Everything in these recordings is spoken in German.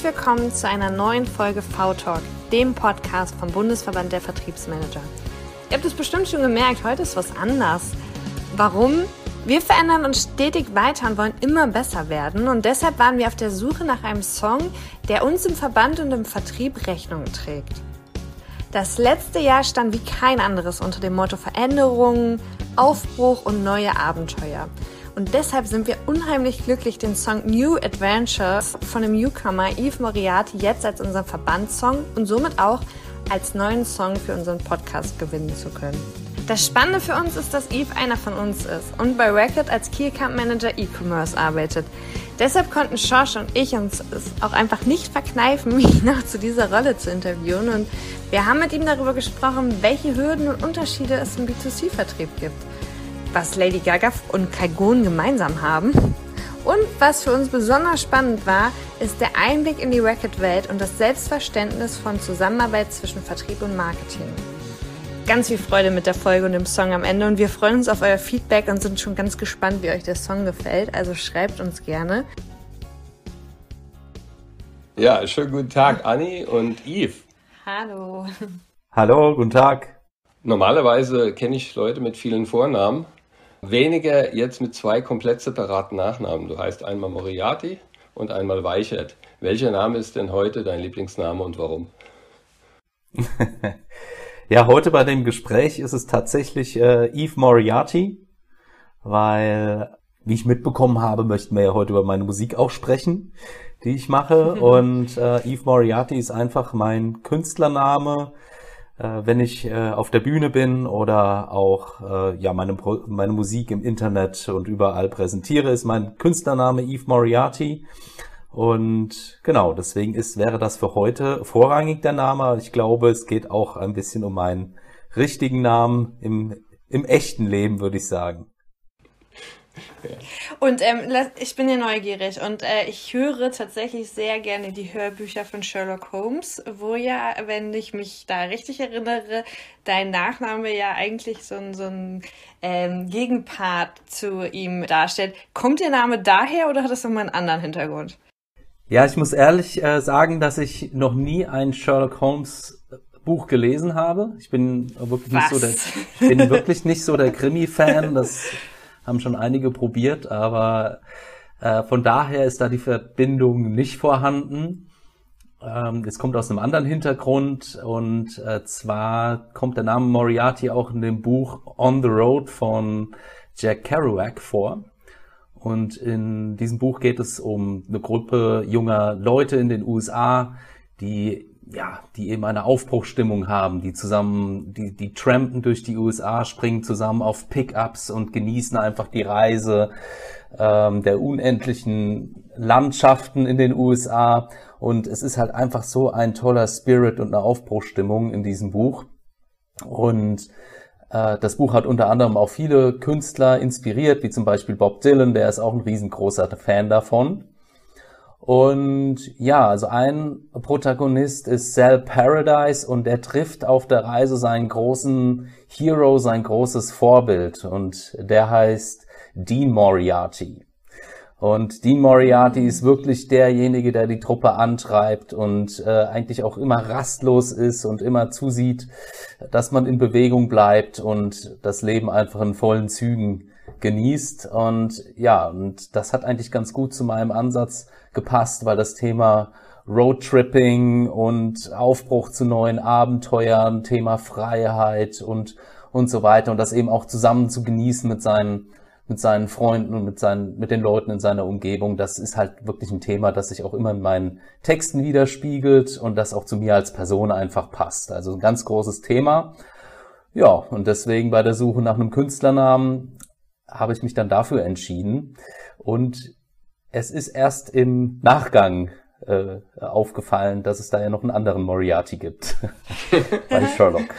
Herzlich willkommen zu einer neuen Folge V-Talk, dem Podcast vom Bundesverband der Vertriebsmanager. Ihr habt es bestimmt schon gemerkt, heute ist was anders. Warum? Wir verändern uns stetig weiter und wollen immer besser werden und deshalb waren wir auf der Suche nach einem Song, der uns im Verband und im Vertrieb Rechnung trägt. Das letzte Jahr stand wie kein anderes unter dem Motto Veränderungen, Aufbruch und neue Abenteuer. Und deshalb sind wir unheimlich glücklich, den Song New Adventures von dem Newcomer Yves Moriarty jetzt als unseren Verbandssong und somit auch als neuen Song für unseren Podcast gewinnen zu können. Das Spannende für uns ist, dass Yves einer von uns ist und bei Record als Key Account Manager E-Commerce arbeitet. Deshalb konnten Josh und ich uns es auch einfach nicht verkneifen, ihn noch zu dieser Rolle zu interviewen. Und wir haben mit ihm darüber gesprochen, welche Hürden und Unterschiede es im B2C-Vertrieb gibt was Lady Gaga und Kaigon gemeinsam haben. Und was für uns besonders spannend war, ist der Einblick in die Racket-Welt und das Selbstverständnis von Zusammenarbeit zwischen Vertrieb und Marketing. Ganz viel Freude mit der Folge und dem Song am Ende und wir freuen uns auf euer Feedback und sind schon ganz gespannt, wie euch der Song gefällt. Also schreibt uns gerne. Ja, schönen guten Tag, Anni und Yves. Hallo. Hallo, guten Tag. Normalerweise kenne ich Leute mit vielen Vornamen, Weniger jetzt mit zwei komplett separaten Nachnamen. Du heißt einmal Moriarty und einmal Weichert. Welcher Name ist denn heute dein Lieblingsname und warum? ja, heute bei dem Gespräch ist es tatsächlich äh, Eve Moriarty, weil, wie ich mitbekommen habe, möchten wir ja heute über meine Musik auch sprechen, die ich mache. und äh, Eve Moriarty ist einfach mein Künstlername, wenn ich äh, auf der Bühne bin oder auch äh, ja meine, meine Musik im Internet und überall präsentiere, ist mein Künstlername Eve Moriarty. Und genau, deswegen ist, wäre das für heute vorrangig der Name. Ich glaube, es geht auch ein bisschen um meinen richtigen Namen im, im echten Leben, würde ich sagen. Und ähm, ich bin ja neugierig und äh, ich höre tatsächlich sehr gerne die Hörbücher von Sherlock Holmes, wo ja, wenn ich mich da richtig erinnere, dein Nachname ja eigentlich so ein, so ein ähm, Gegenpart zu ihm darstellt. Kommt der Name daher oder hat das nochmal einen anderen Hintergrund? Ja, ich muss ehrlich äh, sagen, dass ich noch nie ein Sherlock Holmes Buch gelesen habe. Ich bin wirklich nicht so der, ich bin wirklich nicht so der Krimi-Fan. Das haben schon einige probiert, aber äh, von daher ist da die Verbindung nicht vorhanden. Ähm, es kommt aus einem anderen Hintergrund und äh, zwar kommt der Name Moriarty auch in dem Buch On the Road von Jack Kerouac vor. Und in diesem Buch geht es um eine Gruppe junger Leute in den USA, die ja, die eben eine Aufbruchstimmung haben, die zusammen, die, die trampen durch die USA, springen zusammen auf Pickups und genießen einfach die Reise ähm, der unendlichen Landschaften in den USA. Und es ist halt einfach so ein toller Spirit und eine Aufbruchstimmung in diesem Buch. Und äh, das Buch hat unter anderem auch viele Künstler inspiriert, wie zum Beispiel Bob Dylan, der ist auch ein riesengroßer Fan davon. Und ja, also ein Protagonist ist Sal Paradise und der trifft auf der Reise seinen großen Hero, sein großes Vorbild und der heißt Dean Moriarty. Und Dean Moriarty ist wirklich derjenige, der die Truppe antreibt und äh, eigentlich auch immer rastlos ist und immer zusieht, dass man in Bewegung bleibt und das Leben einfach in vollen Zügen genießt. Und ja, und das hat eigentlich ganz gut zu meinem Ansatz gepasst, weil das Thema Roadtripping und Aufbruch zu neuen Abenteuern, Thema Freiheit und, und so weiter und das eben auch zusammen zu genießen mit seinen, mit seinen Freunden und mit seinen, mit den Leuten in seiner Umgebung, das ist halt wirklich ein Thema, das sich auch immer in meinen Texten widerspiegelt und das auch zu mir als Person einfach passt. Also ein ganz großes Thema. Ja, und deswegen bei der Suche nach einem Künstlernamen habe ich mich dann dafür entschieden. Und es ist erst im Nachgang äh, aufgefallen, dass es da ja noch einen anderen Moriarty gibt. bei Sherlock.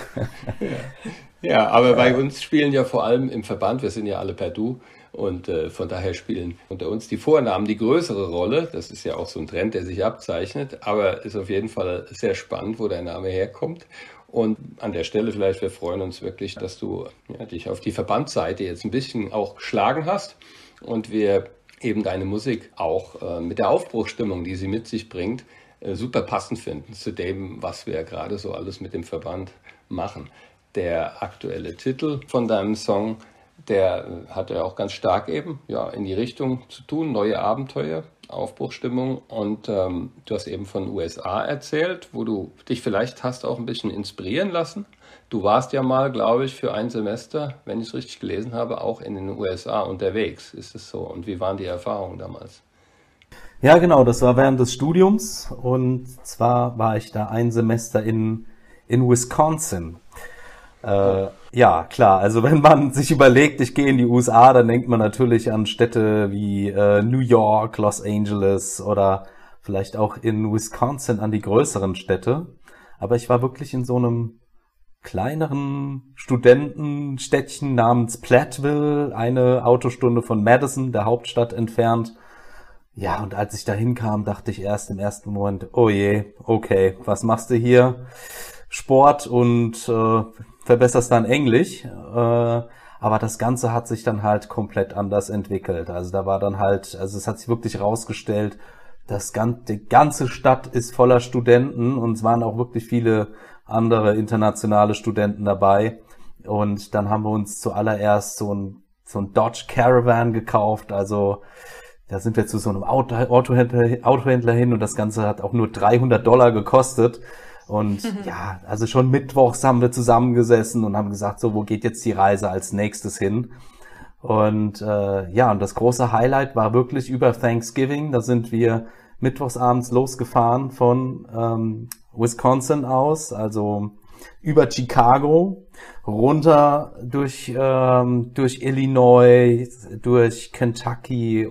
ja, aber bei uns spielen ja vor allem im Verband, wir sind ja alle per Du, und äh, von daher spielen unter uns die Vornamen die größere Rolle. Das ist ja auch so ein Trend, der sich abzeichnet. Aber ist auf jeden Fall sehr spannend, wo dein Name herkommt. Und an der Stelle vielleicht, wir freuen uns wirklich, dass du ja, dich auf die Verbandsseite jetzt ein bisschen auch geschlagen hast. Und wir eben deine Musik auch äh, mit der Aufbruchstimmung, die sie mit sich bringt, äh, super passend finden zu dem, was wir gerade so alles mit dem Verband machen. Der aktuelle Titel von deinem Song, der äh, hat ja auch ganz stark eben ja, in die Richtung zu tun, neue Abenteuer, Aufbruchstimmung. Und ähm, du hast eben von USA erzählt, wo du dich vielleicht hast auch ein bisschen inspirieren lassen. Du warst ja mal, glaube ich, für ein Semester, wenn ich es richtig gelesen habe, auch in den USA unterwegs. Ist es so? Und wie waren die Erfahrungen damals? Ja, genau, das war während des Studiums und zwar war ich da ein Semester in, in Wisconsin. Äh, ja, klar, also wenn man sich überlegt, ich gehe in die USA, dann denkt man natürlich an Städte wie äh, New York, Los Angeles oder vielleicht auch in Wisconsin an die größeren Städte. Aber ich war wirklich in so einem kleineren Studentenstädtchen namens Platteville, eine Autostunde von Madison, der Hauptstadt, entfernt. Ja, und als ich da hinkam, dachte ich erst im ersten Moment, oh je, okay, was machst du hier? Sport und äh, verbesserst dann Englisch. Äh, aber das Ganze hat sich dann halt komplett anders entwickelt. Also da war dann halt, also es hat sich wirklich rausgestellt, das ganze, die ganze Stadt ist voller Studenten und es waren auch wirklich viele andere internationale Studenten dabei. Und dann haben wir uns zuallererst so ein, so ein Dodge Caravan gekauft. Also da sind wir zu so einem Auto, Autohändler, Autohändler hin und das Ganze hat auch nur 300 Dollar gekostet. Und mhm. ja, also schon mittwochs haben wir zusammengesessen und haben gesagt, so, wo geht jetzt die Reise als nächstes hin? Und äh, ja, und das große Highlight war wirklich über Thanksgiving. Da sind wir mittwochsabends losgefahren von ähm, Wisconsin aus, also über Chicago, runter durch, ähm, durch Illinois, durch Kentucky,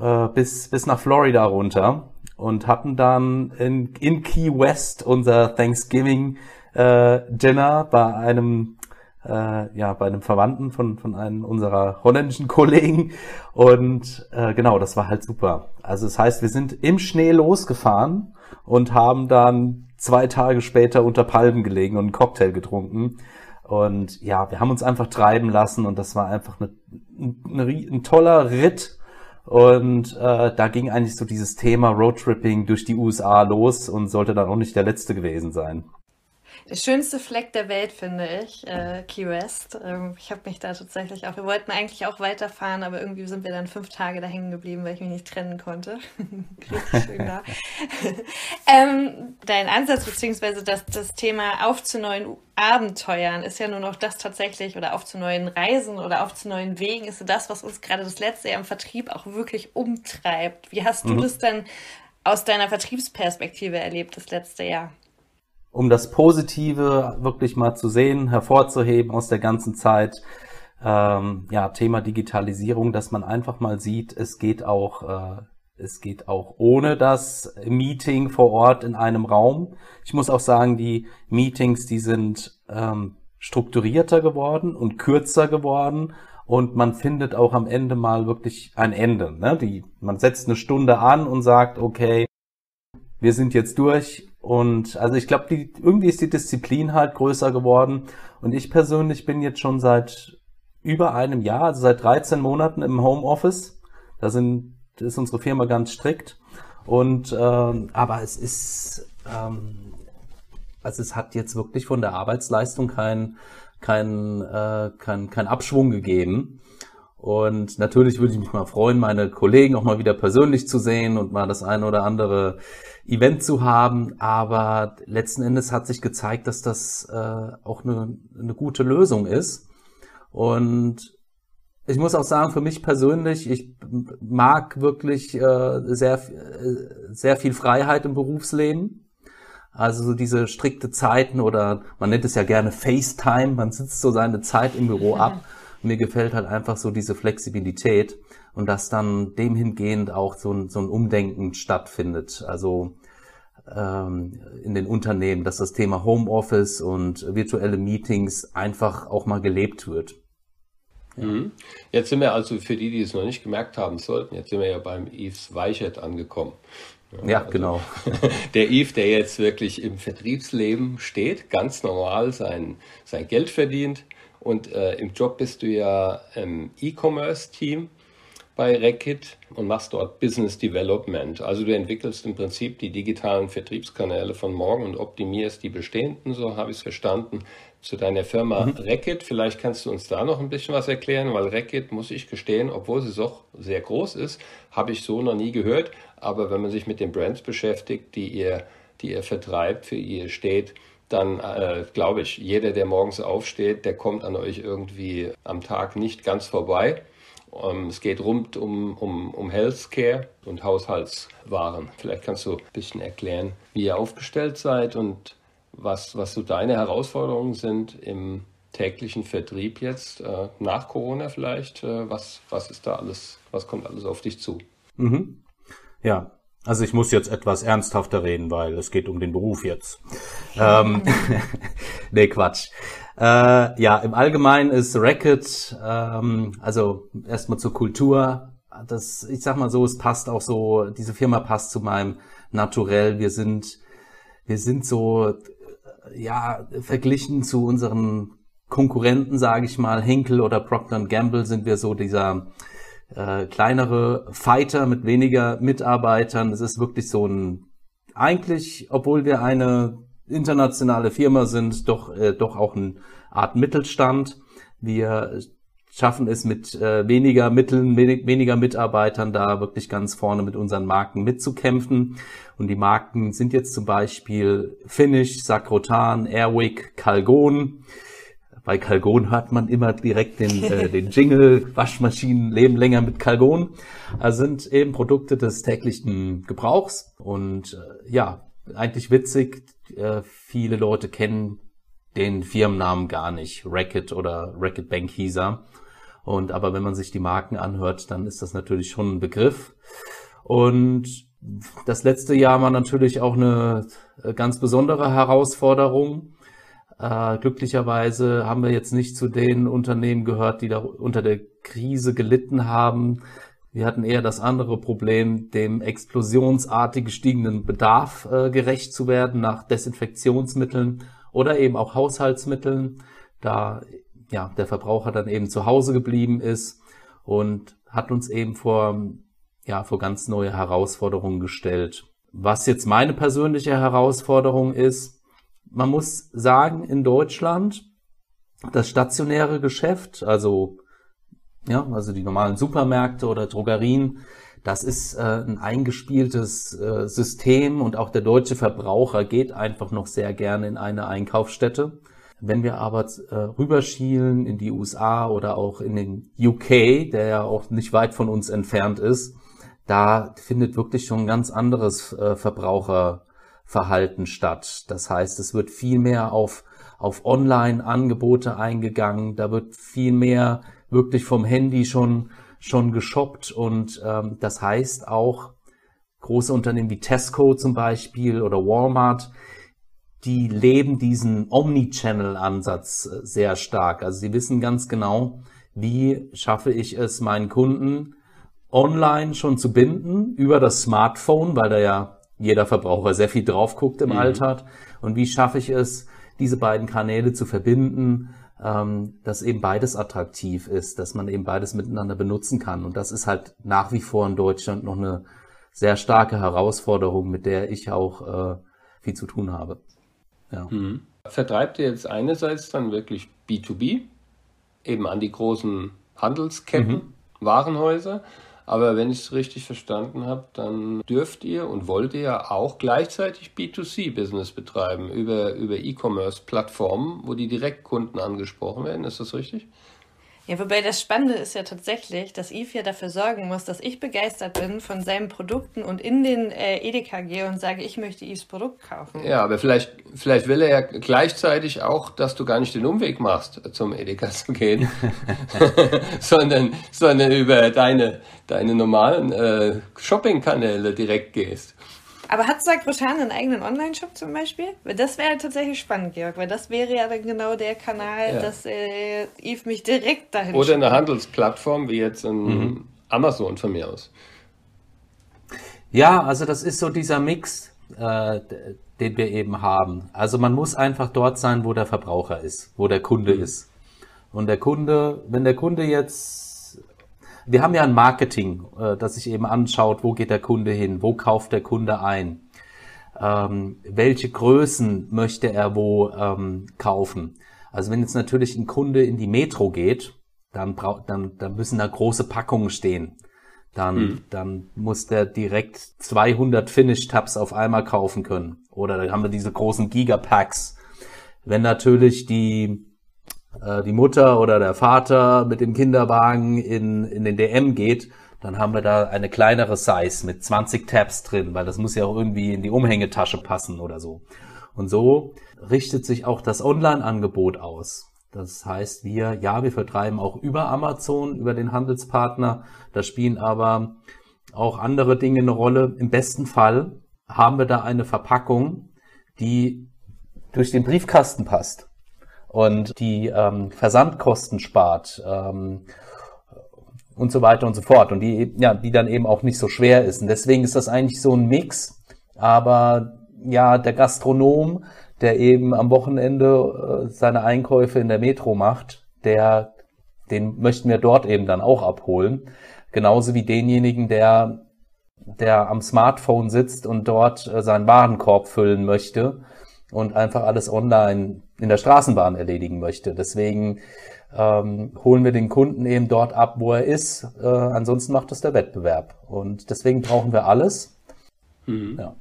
äh, bis, bis nach Florida runter und hatten dann in, in Key West unser Thanksgiving äh, Dinner bei einem äh, ja bei einem Verwandten von von einem unserer holländischen Kollegen und äh, genau das war halt super. Also das heißt, wir sind im Schnee losgefahren und haben dann zwei Tage später unter Palmen gelegen und einen Cocktail getrunken. Und ja, wir haben uns einfach treiben lassen und das war einfach eine, eine, ein toller Ritt und äh, da ging eigentlich so dieses Thema Roadtripping durch die USA los und sollte dann auch nicht der letzte gewesen sein. Der schönste Fleck der Welt, finde ich, äh, Key West. Ähm, ich habe mich da tatsächlich auch, wir wollten eigentlich auch weiterfahren, aber irgendwie sind wir dann fünf Tage da hängen geblieben, weil ich mich nicht trennen konnte. Richtig schön da. ähm, dein Ansatz, beziehungsweise das, das Thema auf zu neuen Abenteuern ist ja nur noch das tatsächlich, oder auf zu neuen Reisen oder auf zu neuen Wegen, ist so das, was uns gerade das letzte Jahr im Vertrieb auch wirklich umtreibt. Wie hast du mhm. das denn aus deiner Vertriebsperspektive erlebt, das letzte Jahr? Um das Positive wirklich mal zu sehen, hervorzuheben aus der ganzen Zeit. Ähm, ja, Thema Digitalisierung, dass man einfach mal sieht, es geht auch, äh, es geht auch ohne das Meeting vor Ort in einem Raum. Ich muss auch sagen, die Meetings, die sind ähm, strukturierter geworden und kürzer geworden und man findet auch am Ende mal wirklich ein Ende. Ne? Die, man setzt eine Stunde an und sagt, okay, wir sind jetzt durch, und also ich glaube, irgendwie ist die Disziplin halt größer geworden. Und ich persönlich bin jetzt schon seit über einem Jahr, also seit 13 Monaten im Homeoffice. Da sind, ist unsere Firma ganz strikt. Und ähm, aber es ist, ähm, also es hat jetzt wirklich von der Arbeitsleistung kein, kein, äh, kein, kein Abschwung gegeben. Und natürlich würde ich mich mal freuen, meine Kollegen auch mal wieder persönlich zu sehen und mal das eine oder andere Event zu haben. Aber letzten Endes hat sich gezeigt, dass das äh, auch eine, eine gute Lösung ist. Und ich muss auch sagen, für mich persönlich, ich mag wirklich äh, sehr, äh, sehr viel Freiheit im Berufsleben. Also so diese strikte Zeiten oder man nennt es ja gerne FaceTime, man sitzt so seine Zeit im Büro ab. Mir gefällt halt einfach so diese Flexibilität und dass dann dem hingehend auch so ein, so ein Umdenken stattfindet. Also ähm, in den Unternehmen, dass das Thema Homeoffice und virtuelle Meetings einfach auch mal gelebt wird. Ja. Mhm. Jetzt sind wir also für die, die es noch nicht gemerkt haben sollten, jetzt sind wir ja beim Yves Weichert angekommen. Ja, ja also genau. Der Yves, der jetzt wirklich im Vertriebsleben steht, ganz normal sein, sein Geld verdient, und äh, im Job bist du ja im E-Commerce-Team. bei Reckitt und machst dort Business Development. Also du entwickelst im Prinzip die digitalen Vertriebskanäle von morgen und optimierst die bestehenden, so habe ich es verstanden, zu deiner Firma mhm. Reckitt. Vielleicht kannst du uns da noch ein bisschen was erklären, weil Reckitt, muss ich gestehen, obwohl sie doch sehr groß ist, habe ich so noch nie gehört. Aber wenn man sich mit den Brands beschäftigt, die ihr, die ihr vertreibt, für ihr steht, dann äh, glaube ich, jeder, der morgens aufsteht, der kommt an euch irgendwie am Tag nicht ganz vorbei. Ähm, es geht rund um, um, um Healthcare und Haushaltswaren. Vielleicht kannst du ein bisschen erklären, wie ihr aufgestellt seid und was, was so deine Herausforderungen sind im täglichen Vertrieb jetzt, äh, nach Corona vielleicht. Äh, was, was ist da alles, was kommt alles auf dich zu? Mhm. Ja, also ich muss jetzt etwas ernsthafter reden, weil es geht um den Beruf jetzt. ähm, nee, Quatsch. Äh, ja, im Allgemeinen ist Racket, ähm, also erstmal zur Kultur. Das, ich sag mal so, es passt auch so, diese Firma passt zu meinem Naturell. Wir sind, wir sind so, ja, verglichen zu unseren Konkurrenten, sage ich mal, Henkel oder Procter Gamble sind wir so dieser äh, kleinere Fighter mit weniger Mitarbeitern. Es ist wirklich so ein, eigentlich, obwohl wir eine internationale Firma sind, doch, äh, doch auch eine Art Mittelstand. Wir schaffen es mit äh, weniger Mitteln, wenig, weniger Mitarbeitern da wirklich ganz vorne mit unseren Marken mitzukämpfen. Und die Marken sind jetzt zum Beispiel Finish, Sakrotan, Airwick, Calgon. Bei Calgon hört man immer direkt den, äh, den Jingle, Waschmaschinen leben länger mit Calgon. Also sind eben Produkte des täglichen Gebrauchs und äh, ja, eigentlich witzig, äh, viele Leute kennen den Firmennamen gar nicht, Racket oder Racket Bank er. Und aber wenn man sich die Marken anhört, dann ist das natürlich schon ein Begriff. Und das letzte Jahr war natürlich auch eine äh, ganz besondere Herausforderung. Äh, glücklicherweise haben wir jetzt nicht zu den Unternehmen gehört, die da unter der Krise gelitten haben. Wir hatten eher das andere Problem, dem explosionsartig gestiegenen Bedarf äh, gerecht zu werden nach Desinfektionsmitteln oder eben auch Haushaltsmitteln, da ja der Verbraucher dann eben zu Hause geblieben ist und hat uns eben vor ja vor ganz neue Herausforderungen gestellt. Was jetzt meine persönliche Herausforderung ist, man muss sagen, in Deutschland das stationäre Geschäft, also ja, also die normalen Supermärkte oder Drogerien, das ist äh, ein eingespieltes äh, System und auch der deutsche Verbraucher geht einfach noch sehr gerne in eine Einkaufsstätte. Wenn wir aber äh, rüberschielen in die USA oder auch in den UK, der ja auch nicht weit von uns entfernt ist, da findet wirklich schon ein ganz anderes äh, Verbraucher Verhalten statt. Das heißt, es wird viel mehr auf, auf Online-Angebote eingegangen, da wird viel mehr wirklich vom Handy schon, schon geshoppt und ähm, das heißt auch große Unternehmen wie Tesco zum Beispiel oder Walmart, die leben diesen Omni-Channel-Ansatz äh, sehr stark. Also sie wissen ganz genau, wie schaffe ich es, meinen Kunden online schon zu binden über das Smartphone, weil da ja jeder Verbraucher sehr viel drauf guckt im mhm. Alltag. Und wie schaffe ich es, diese beiden Kanäle zu verbinden, ähm, dass eben beides attraktiv ist, dass man eben beides miteinander benutzen kann. Und das ist halt nach wie vor in Deutschland noch eine sehr starke Herausforderung, mit der ich auch äh, viel zu tun habe. Ja. Mhm. Vertreibt ihr jetzt einerseits dann wirklich B2B, eben an die großen Handelsketten, mhm. Warenhäuser, aber wenn ich es richtig verstanden habe, dann dürft ihr und wollt ihr auch gleichzeitig B2C-Business betreiben über, über E-Commerce-Plattformen, wo die Direktkunden angesprochen werden. Ist das richtig? Ja, wobei das Spannende ist ja tatsächlich, dass Yves ja dafür sorgen muss, dass ich begeistert bin von seinen Produkten und in den äh, Edeka gehe und sage, ich möchte Yves Produkt kaufen. Ja, aber vielleicht, vielleicht will er ja gleichzeitig auch, dass du gar nicht den Umweg machst, zum Edeka zu gehen, sondern, sondern über deine, deine normalen äh, Shopping-Kanäle direkt gehst. Aber hat Sakrotan einen eigenen Online-Shop zum Beispiel? Weil das wäre tatsächlich spannend, Georg, weil das wäre ja dann genau der Kanal, ja. dass äh, Yves mich direkt dahin Oder eine Handelsplattform wie jetzt ein mhm. Amazon von mir aus. Ja, also das ist so dieser Mix, äh, den wir eben haben. Also man muss einfach dort sein, wo der Verbraucher ist, wo der Kunde mhm. ist. Und der Kunde, wenn der Kunde jetzt wir haben ja ein Marketing, äh, das sich eben anschaut, wo geht der Kunde hin, wo kauft der Kunde ein, ähm, welche Größen möchte er wo ähm, kaufen. Also wenn jetzt natürlich ein Kunde in die Metro geht, dann, braucht, dann, dann müssen da große Packungen stehen. Dann, mhm. dann muss der direkt 200 Finish-Tabs auf einmal kaufen können. Oder dann haben wir diese großen Gigapacks. Wenn natürlich die, äh, die Mutter oder der Vater mit dem Kinderwagen in, in den DM geht, dann haben wir da eine kleinere Size mit 20 Tabs drin, weil das muss ja auch irgendwie in die Umhängetasche passen oder so. Und so richtet sich auch das Online-Angebot aus. Das heißt, wir, ja, wir vertreiben auch über Amazon, über den Handelspartner. Da spielen aber auch andere Dinge eine Rolle. Im besten Fall haben wir da eine Verpackung, die durch den Briefkasten passt und die ähm, Versandkosten spart ähm, und so weiter und so fort. Und die ja die dann eben auch nicht so schwer ist. Und deswegen ist das eigentlich so ein Mix. Aber ja der Gastronom der eben am Wochenende äh, seine Einkäufe in der Metro macht der den möchten wir dort eben dann auch abholen. Genauso wie denjenigen der der am Smartphone sitzt und dort äh, seinen Warenkorb füllen möchte und einfach alles online in der Straßenbahn erledigen möchte. Deswegen ähm, holen wir den Kunden eben dort ab, wo er ist. Äh, ansonsten macht das der Wettbewerb. Und deswegen brauchen wir alles. Mhm. Ja.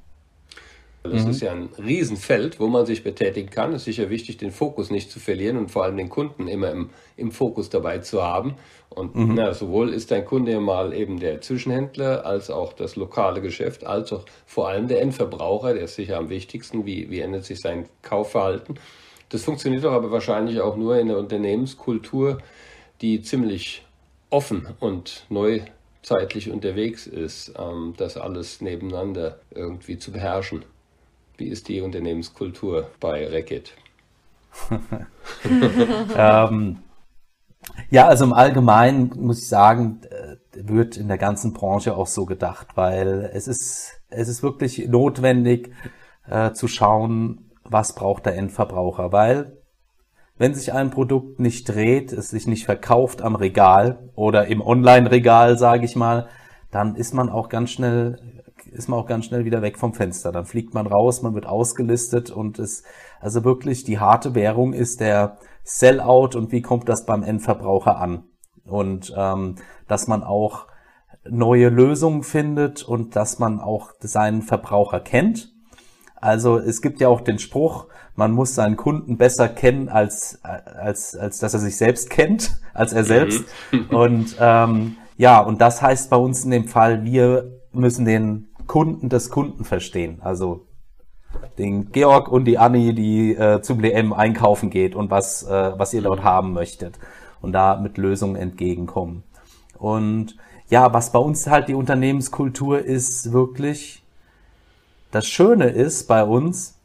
Das mhm. ist ja ein Riesenfeld, wo man sich betätigen kann. Es ist sicher wichtig, den Fokus nicht zu verlieren und vor allem den Kunden immer im, im Fokus dabei zu haben. Und mhm. na, sowohl ist dein Kunde mal eben der Zwischenhändler als auch das lokale Geschäft, als auch vor allem der Endverbraucher, der ist sicher am wichtigsten. Wie, wie ändert sich sein Kaufverhalten? Das funktioniert doch aber wahrscheinlich auch nur in der Unternehmenskultur, die ziemlich offen und neuzeitlich unterwegs ist, ähm, das alles nebeneinander irgendwie zu beherrschen. Wie ist die Unternehmenskultur bei Reckitt? ähm, ja, also im Allgemeinen muss ich sagen, äh, wird in der ganzen Branche auch so gedacht, weil es ist, es ist wirklich notwendig äh, zu schauen, was braucht der Endverbraucher, weil wenn sich ein Produkt nicht dreht, es sich nicht verkauft am Regal oder im Online-Regal, sage ich mal, dann ist man auch ganz schnell ist man auch ganz schnell wieder weg vom Fenster. Dann fliegt man raus, man wird ausgelistet und es, also wirklich die harte Währung ist der Sellout und wie kommt das beim Endverbraucher an? Und ähm, dass man auch neue Lösungen findet und dass man auch seinen Verbraucher kennt. Also es gibt ja auch den Spruch, man muss seinen Kunden besser kennen, als, als, als dass er sich selbst kennt, als er selbst. Mhm. Und ähm, ja, und das heißt bei uns in dem Fall, wir müssen den Kunden des Kunden verstehen. Also den Georg und die Anni, die äh, zum DM einkaufen geht und was, äh, was ihr dort haben möchtet und da mit Lösungen entgegenkommen. Und ja, was bei uns halt die Unternehmenskultur ist, wirklich das Schöne ist bei uns,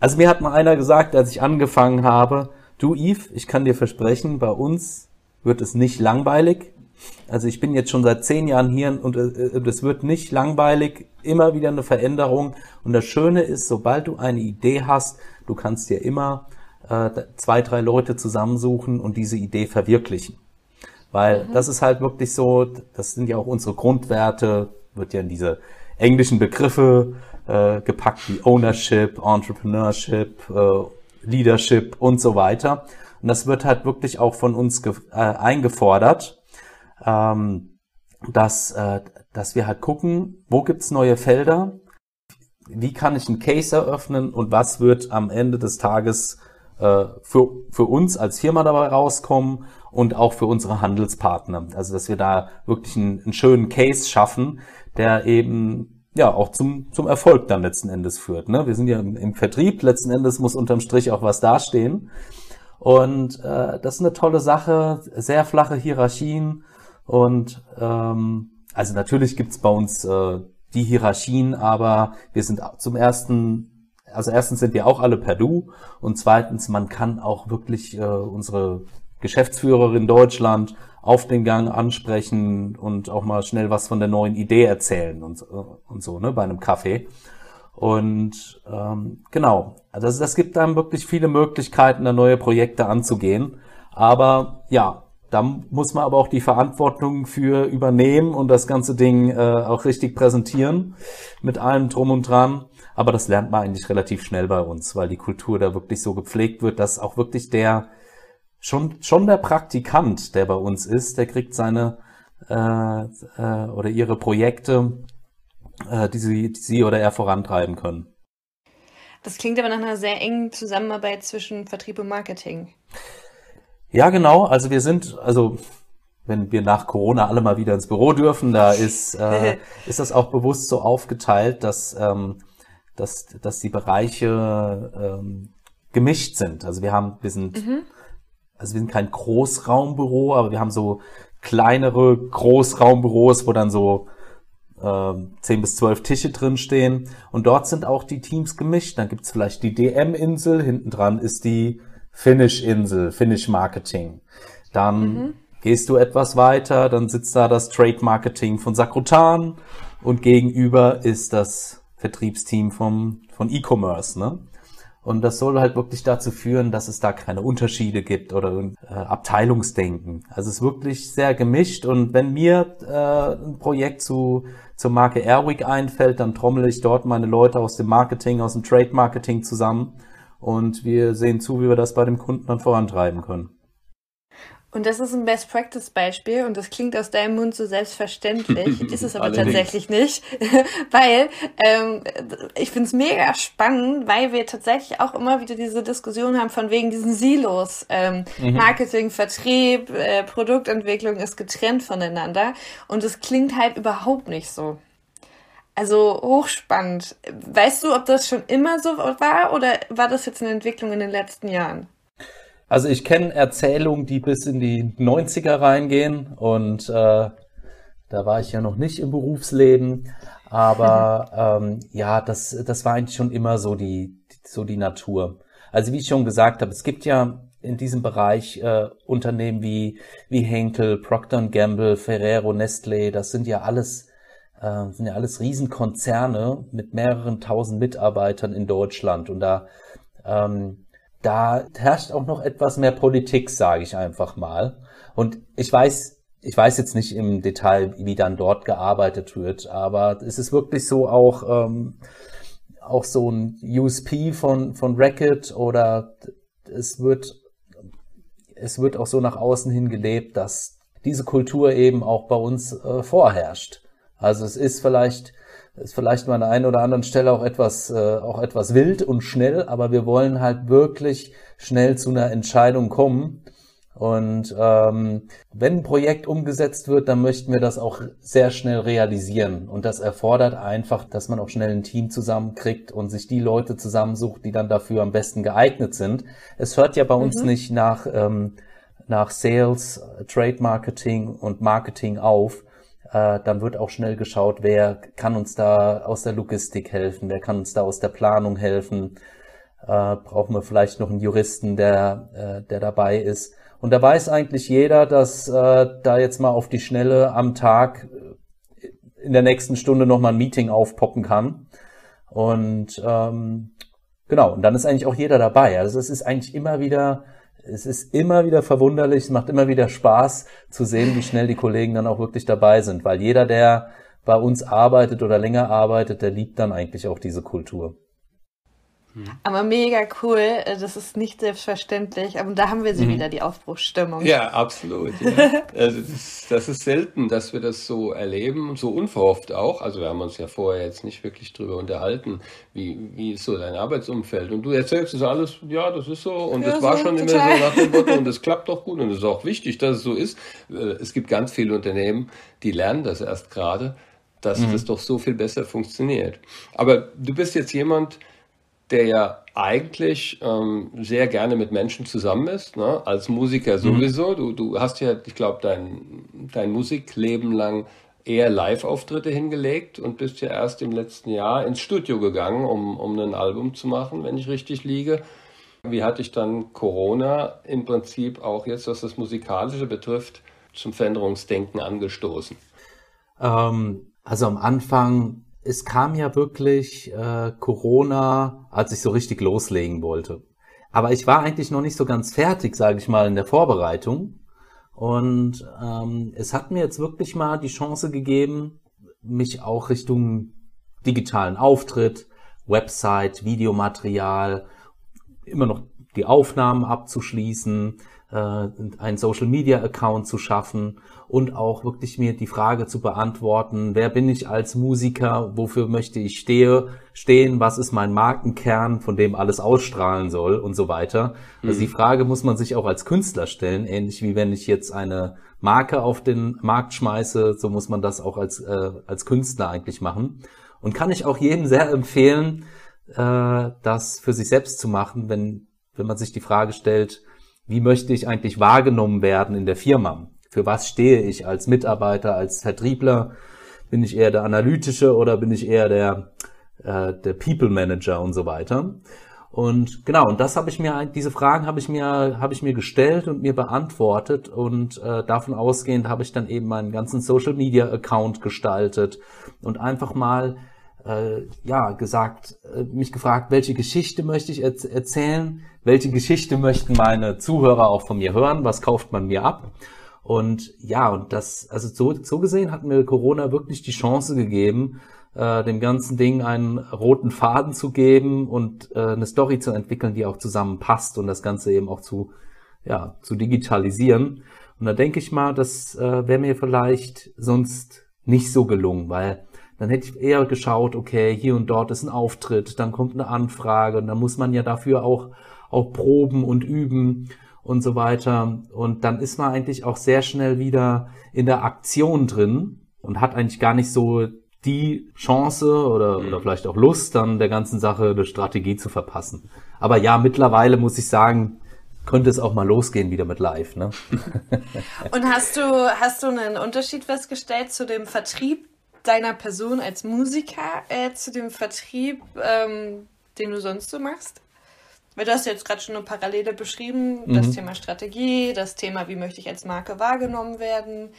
also mir hat mal einer gesagt, als ich angefangen habe, du Yves, ich kann dir versprechen, bei uns wird es nicht langweilig, also ich bin jetzt schon seit zehn Jahren hier und äh, es wird nicht langweilig, immer wieder eine Veränderung. Und das Schöne ist, sobald du eine Idee hast, du kannst dir immer äh, zwei, drei Leute zusammensuchen und diese Idee verwirklichen. Weil mhm. das ist halt wirklich so, das sind ja auch unsere Grundwerte, wird ja in diese englischen Begriffe äh, gepackt wie Ownership, Entrepreneurship, äh, Leadership und so weiter. Und das wird halt wirklich auch von uns äh, eingefordert ähm, dass, äh, dass wir halt gucken, wo gibt's neue Felder, wie kann ich einen Case eröffnen und was wird am Ende des Tages äh, für, für uns als Firma dabei rauskommen und auch für unsere Handelspartner. Also dass wir da wirklich einen, einen schönen Case schaffen, der eben ja auch zum, zum Erfolg dann letzten Endes führt. Ne? Wir sind ja im, im Vertrieb, letzten Endes muss unterm Strich auch was dastehen. Und äh, das ist eine tolle Sache, sehr flache Hierarchien, und ähm, also natürlich gibt's bei uns äh, die Hierarchien, aber wir sind zum ersten, also erstens sind wir auch alle per Du und zweitens, man kann auch wirklich äh, unsere Geschäftsführerin Deutschland auf den Gang ansprechen und auch mal schnell was von der neuen Idee erzählen und, und so, ne, bei einem Kaffee. Und ähm, genau, also das, das gibt einem wirklich viele Möglichkeiten, da neue Projekte anzugehen. Aber ja, da muss man aber auch die Verantwortung für übernehmen und das ganze Ding äh, auch richtig präsentieren mit allem drum und dran. Aber das lernt man eigentlich relativ schnell bei uns, weil die Kultur da wirklich so gepflegt wird, dass auch wirklich der schon schon der Praktikant, der bei uns ist, der kriegt seine äh, äh, oder ihre Projekte, äh, die, sie, die sie oder er vorantreiben können. Das klingt aber nach einer sehr engen Zusammenarbeit zwischen Vertrieb und Marketing. Ja, genau. Also wir sind, also wenn wir nach Corona alle mal wieder ins Büro dürfen, da ist, äh, ist das auch bewusst so aufgeteilt, dass, ähm, dass, dass die Bereiche ähm, gemischt sind. Also wir haben, wir sind, mhm. also wir sind kein Großraumbüro, aber wir haben so kleinere Großraumbüros, wo dann so äh, 10 bis 12 Tische drin stehen. Und dort sind auch die Teams gemischt. Dann gibt's vielleicht die DM-Insel, hinten dran ist die Finish-Insel, Finish-Marketing. Dann mhm. gehst du etwas weiter, dann sitzt da das Trade-Marketing von Sakrotan und gegenüber ist das Vertriebsteam vom, von E-Commerce, ne? Und das soll halt wirklich dazu führen, dass es da keine Unterschiede gibt oder äh, Abteilungsdenken. Also es ist wirklich sehr gemischt und wenn mir äh, ein Projekt zu, zur Marke Airwick einfällt, dann trommel ich dort meine Leute aus dem Marketing, aus dem Trade Marketing zusammen und wir sehen zu, wie wir das bei dem Kunden dann vorantreiben können. Und das ist ein Best-Practice-Beispiel und das klingt aus deinem Mund so selbstverständlich, ist es aber tatsächlich nicht, weil ähm, ich finde es mega spannend, weil wir tatsächlich auch immer wieder diese Diskussion haben von wegen diesen Silos. Ähm, mhm. Marketing, Vertrieb, äh, Produktentwicklung ist getrennt voneinander und es klingt halt überhaupt nicht so. Also hochspannend. Weißt du, ob das schon immer so war oder war das jetzt eine Entwicklung in den letzten Jahren? Also ich kenne Erzählungen, die bis in die 90er reingehen und äh, da war ich ja noch nicht im Berufsleben. Aber ähm, ja, das, das war eigentlich schon immer so die, so die Natur. Also wie ich schon gesagt habe, es gibt ja in diesem Bereich äh, Unternehmen wie, wie Henkel, Procter Gamble, Ferrero, Nestlé, das sind ja alles äh, sind ja alles Riesenkonzerne mit mehreren tausend Mitarbeitern in Deutschland und da ähm, da herrscht auch noch etwas mehr Politik, sage ich einfach mal. Und ich weiß, ich weiß jetzt nicht im Detail, wie dann dort gearbeitet wird, aber es ist wirklich so auch ähm, auch so ein USP von von Racket oder es wird es wird auch so nach außen hin gelebt, dass diese Kultur eben auch bei uns äh, vorherrscht. Also es ist vielleicht, ist vielleicht mal an der einen oder anderen Stelle auch etwas, äh, auch etwas wild und schnell, aber wir wollen halt wirklich schnell zu einer Entscheidung kommen. Und ähm, wenn ein Projekt umgesetzt wird, dann möchten wir das auch sehr schnell realisieren. Und das erfordert einfach, dass man auch schnell ein Team zusammenkriegt und sich die Leute zusammensucht, die dann dafür am besten geeignet sind. Es hört ja bei mhm. uns nicht nach, ähm, nach Sales, Trade Marketing und Marketing auf, äh, dann wird auch schnell geschaut, wer kann uns da aus der Logistik helfen, wer kann uns da aus der Planung helfen. Äh, brauchen wir vielleicht noch einen Juristen, der, äh, der dabei ist. Und da weiß eigentlich jeder, dass äh, da jetzt mal auf die Schnelle am Tag äh, in der nächsten Stunde nochmal ein Meeting aufpoppen kann. Und ähm, genau, und dann ist eigentlich auch jeder dabei. Also es ist eigentlich immer wieder es ist immer wieder verwunderlich, es macht immer wieder Spaß zu sehen, wie schnell die Kollegen dann auch wirklich dabei sind, weil jeder, der bei uns arbeitet oder länger arbeitet, der liebt dann eigentlich auch diese Kultur. Mhm. Aber mega cool, äh, das ist nicht selbstverständlich, aber da haben wir sie mhm. wieder, die Aufbruchsstimmung. Ja, absolut. Ja. also das, das, ist selten, dass wir das so erleben, so unverhofft auch. Also wir haben uns ja vorher jetzt nicht wirklich drüber unterhalten, wie, wie ist so dein Arbeitsumfeld. Und du erzählst es alles, ja, das ist so und ja, das war so, schon total. immer so nach dem Motto und das klappt doch gut und es ist auch wichtig, dass es so ist. Äh, es gibt ganz viele Unternehmen, die lernen das erst gerade, dass mhm. das doch so viel besser funktioniert. Aber du bist jetzt jemand, der ja eigentlich ähm, sehr gerne mit Menschen zusammen ist, ne? als Musiker mhm. sowieso. Du, du hast ja, ich glaube, dein, dein Musikleben lang eher Live-Auftritte hingelegt und bist ja erst im letzten Jahr ins Studio gegangen, um, um ein Album zu machen, wenn ich richtig liege. Wie hatte ich dann Corona im Prinzip auch jetzt, was das Musikalische betrifft, zum Veränderungsdenken angestoßen? Ähm, also am Anfang es kam ja wirklich äh, Corona, als ich so richtig loslegen wollte. Aber ich war eigentlich noch nicht so ganz fertig, sage ich mal, in der Vorbereitung. Und ähm, es hat mir jetzt wirklich mal die Chance gegeben, mich auch Richtung digitalen Auftritt, Website, Videomaterial, immer noch die Aufnahmen abzuschließen, äh, einen Social Media Account zu schaffen und auch wirklich mir die Frage zu beantworten, wer bin ich als Musiker, wofür möchte ich stehe, stehen, was ist mein Markenkern, von dem alles ausstrahlen soll und so weiter. Mhm. Also die mhm. Frage muss man sich auch als Künstler stellen, ähnlich wie wenn ich jetzt eine Marke auf den Markt schmeiße, so muss man das auch als, äh, als Künstler eigentlich machen. Und kann ich auch jedem sehr empfehlen, äh, das für sich selbst zu machen, wenn, wenn man sich die Frage stellt, wie möchte ich eigentlich wahrgenommen werden in der Firma? Für was stehe ich als Mitarbeiter, als Vertriebler? Bin ich eher der analytische oder bin ich eher der, äh, der People Manager und so weiter? Und genau, und das habe ich mir, diese Fragen habe ich mir, habe ich mir gestellt und mir beantwortet und äh, davon ausgehend habe ich dann eben meinen ganzen Social Media Account gestaltet und einfach mal äh, ja gesagt, äh, mich gefragt, welche Geschichte möchte ich erz erzählen, welche Geschichte möchten meine Zuhörer auch von mir hören, was kauft man mir ab. Und ja, und das, also so, so gesehen hat mir Corona wirklich die Chance gegeben, äh, dem ganzen Ding einen roten Faden zu geben und äh, eine Story zu entwickeln, die auch zusammenpasst und das Ganze eben auch zu, ja, zu digitalisieren. Und da denke ich mal, das äh, wäre mir vielleicht sonst nicht so gelungen, weil dann hätte ich eher geschaut, okay, hier und dort ist ein Auftritt, dann kommt eine Anfrage und dann muss man ja dafür auch, auch proben und üben und so weiter. Und dann ist man eigentlich auch sehr schnell wieder in der Aktion drin und hat eigentlich gar nicht so die Chance oder, oder vielleicht auch Lust, dann der ganzen Sache eine Strategie zu verpassen. Aber ja, mittlerweile muss ich sagen, könnte es auch mal losgehen wieder mit Live. Ne? Und hast du, hast du einen Unterschied festgestellt zu dem Vertrieb, deiner Person als Musiker äh, zu dem Vertrieb, ähm, den du sonst so machst? Weil du hast jetzt gerade schon eine Parallele beschrieben, mhm. das Thema Strategie, das Thema, wie möchte ich als Marke wahrgenommen werden.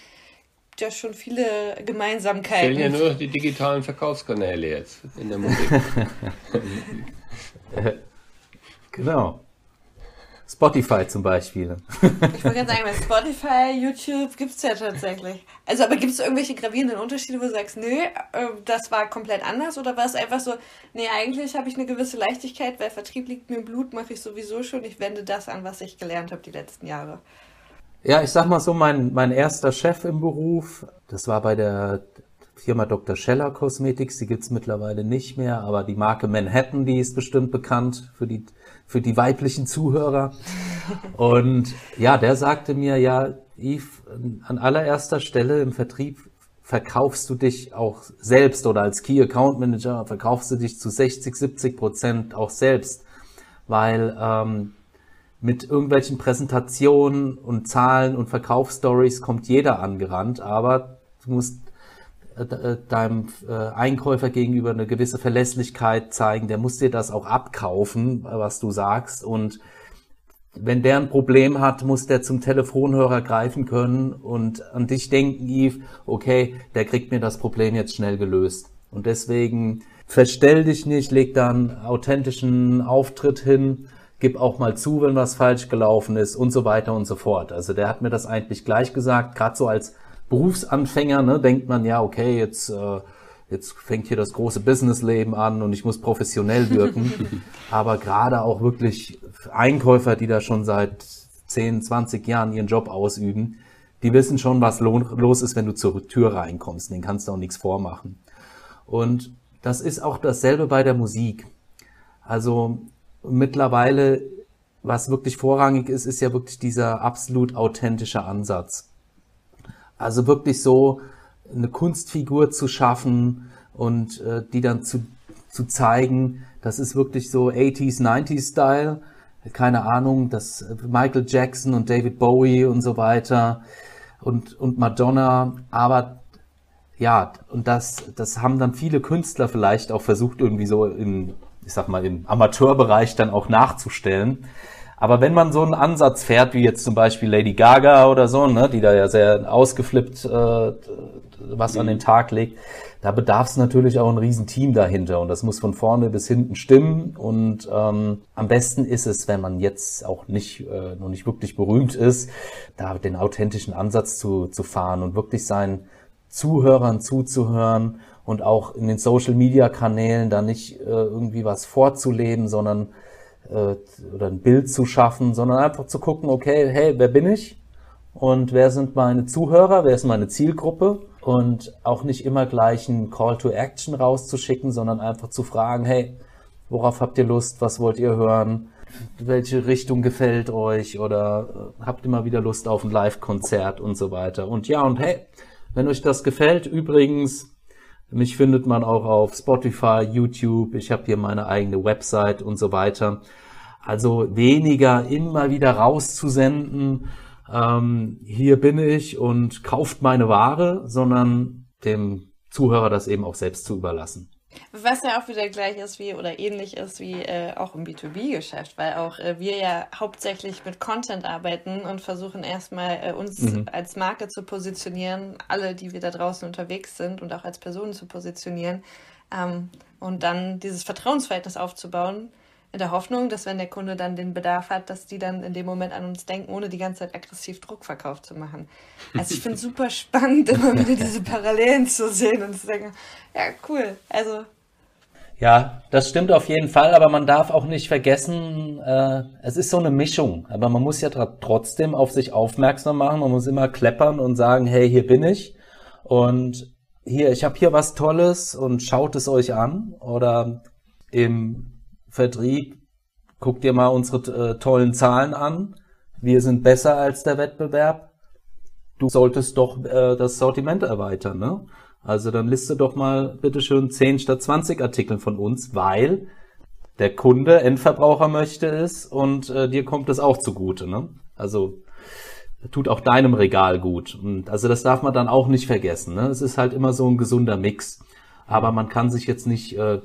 Ja, schon viele Gemeinsamkeiten. Fehlen ja nur noch die digitalen Verkaufskanäle jetzt in der Musik. genau. Spotify zum Beispiel. Ich wollte gerade sagen, bei Spotify, YouTube gibt es ja tatsächlich. Also, aber gibt es irgendwelche gravierenden Unterschiede, wo du sagst, nö, äh, das war komplett anders? Oder war es einfach so, nee, eigentlich habe ich eine gewisse Leichtigkeit, weil Vertrieb liegt mir im Blut, mache ich sowieso schon. Ich wende das an, was ich gelernt habe die letzten Jahre. Ja, ich sag mal so, mein, mein erster Chef im Beruf, das war bei der Firma Dr. Scheller Cosmetics, die gibt's mittlerweile nicht mehr, aber die Marke Manhattan, die ist bestimmt bekannt für die für die weiblichen Zuhörer. Und ja, der sagte mir, ja, Yves, an allererster Stelle im Vertrieb verkaufst du dich auch selbst oder als Key Account Manager verkaufst du dich zu 60, 70 Prozent auch selbst, weil ähm, mit irgendwelchen Präsentationen und Zahlen und Verkaufsstories kommt jeder angerannt, aber du musst deinem äh, Einkäufer gegenüber eine gewisse Verlässlichkeit zeigen, der muss dir das auch abkaufen, was du sagst. Und wenn der ein Problem hat, muss der zum Telefonhörer greifen können und an dich denken, Yves, okay, der kriegt mir das Problem jetzt schnell gelöst. Und deswegen verstell dich nicht, leg da einen authentischen Auftritt hin, gib auch mal zu, wenn was falsch gelaufen ist und so weiter und so fort. Also der hat mir das eigentlich gleich gesagt, gerade so als Berufsanfänger, ne, denkt man ja, okay, jetzt, äh, jetzt fängt hier das große Businessleben an und ich muss professionell wirken. Aber gerade auch wirklich Einkäufer, die da schon seit 10, 20 Jahren ihren Job ausüben, die wissen schon, was los ist, wenn du zur Tür reinkommst. Den kannst du auch nichts vormachen. Und das ist auch dasselbe bei der Musik. Also mittlerweile, was wirklich vorrangig ist, ist ja wirklich dieser absolut authentische Ansatz. Also wirklich so eine Kunstfigur zu schaffen und äh, die dann zu, zu zeigen, das ist wirklich so 80s, 90s Style. Keine Ahnung, das Michael Jackson und David Bowie und so weiter und, und Madonna. Aber ja, und das, das haben dann viele Künstler vielleicht auch versucht, irgendwie so im, ich sag mal, im Amateurbereich dann auch nachzustellen. Aber wenn man so einen Ansatz fährt, wie jetzt zum Beispiel Lady Gaga oder so, ne, die da ja sehr ausgeflippt äh, was an den Tag legt, da bedarf es natürlich auch ein Riesenteam dahinter und das muss von vorne bis hinten stimmen. Und ähm, am besten ist es, wenn man jetzt auch nicht äh, noch nicht wirklich berühmt ist, da den authentischen Ansatz zu, zu fahren und wirklich seinen Zuhörern zuzuhören und auch in den Social Media Kanälen da nicht äh, irgendwie was vorzuleben, sondern äh, oder ein Bild zu schaffen, sondern einfach zu gucken, okay, hey, wer bin ich? Und wer sind meine Zuhörer? Wer ist meine Zielgruppe? Und auch nicht immer gleich ein Call to Action rauszuschicken, sondern einfach zu fragen, hey, worauf habt ihr Lust? Was wollt ihr hören? Welche Richtung gefällt euch? Oder äh, habt ihr mal wieder Lust auf ein Live-Konzert und so weiter? Und ja, und hey, wenn euch das gefällt, übrigens, mich findet man auch auf Spotify, YouTube. Ich habe hier meine eigene Website und so weiter. Also weniger immer wieder rauszusenden. Ähm, hier bin ich und kauft meine Ware, sondern dem Zuhörer das eben auch selbst zu überlassen. Was ja auch wieder gleich ist wie oder ähnlich ist wie äh, auch im B2B-Geschäft, weil auch äh, wir ja hauptsächlich mit Content arbeiten und versuchen erstmal äh, uns mhm. als Marke zu positionieren, alle, die wir da draußen unterwegs sind und auch als Personen zu positionieren ähm, und dann dieses Vertrauensverhältnis aufzubauen, in der Hoffnung, dass wenn der Kunde dann den Bedarf hat, dass die dann in dem Moment an uns denken, ohne die ganze Zeit aggressiv Druckverkauf zu machen. Also ich finde es super spannend, immer wieder diese Parallelen zu sehen und zu denken, ja, cool. Also ja, das stimmt auf jeden Fall, aber man darf auch nicht vergessen, äh, es ist so eine Mischung. Aber man muss ja trotzdem auf sich aufmerksam machen. Man muss immer kleppern und sagen, hey, hier bin ich. Und hier, ich habe hier was Tolles und schaut es euch an. Oder im Vertrieb, guck dir mal unsere äh, tollen Zahlen an. Wir sind besser als der Wettbewerb. Du solltest doch äh, das Sortiment erweitern, ne? Also dann liste doch mal bitteschön 10 statt 20 Artikel von uns, weil der Kunde, Endverbraucher möchte es und äh, dir kommt es auch zugute, ne? Also tut auch deinem Regal gut. Und also das darf man dann auch nicht vergessen. Ne? Es ist halt immer so ein gesunder Mix. Aber man kann sich jetzt nicht äh,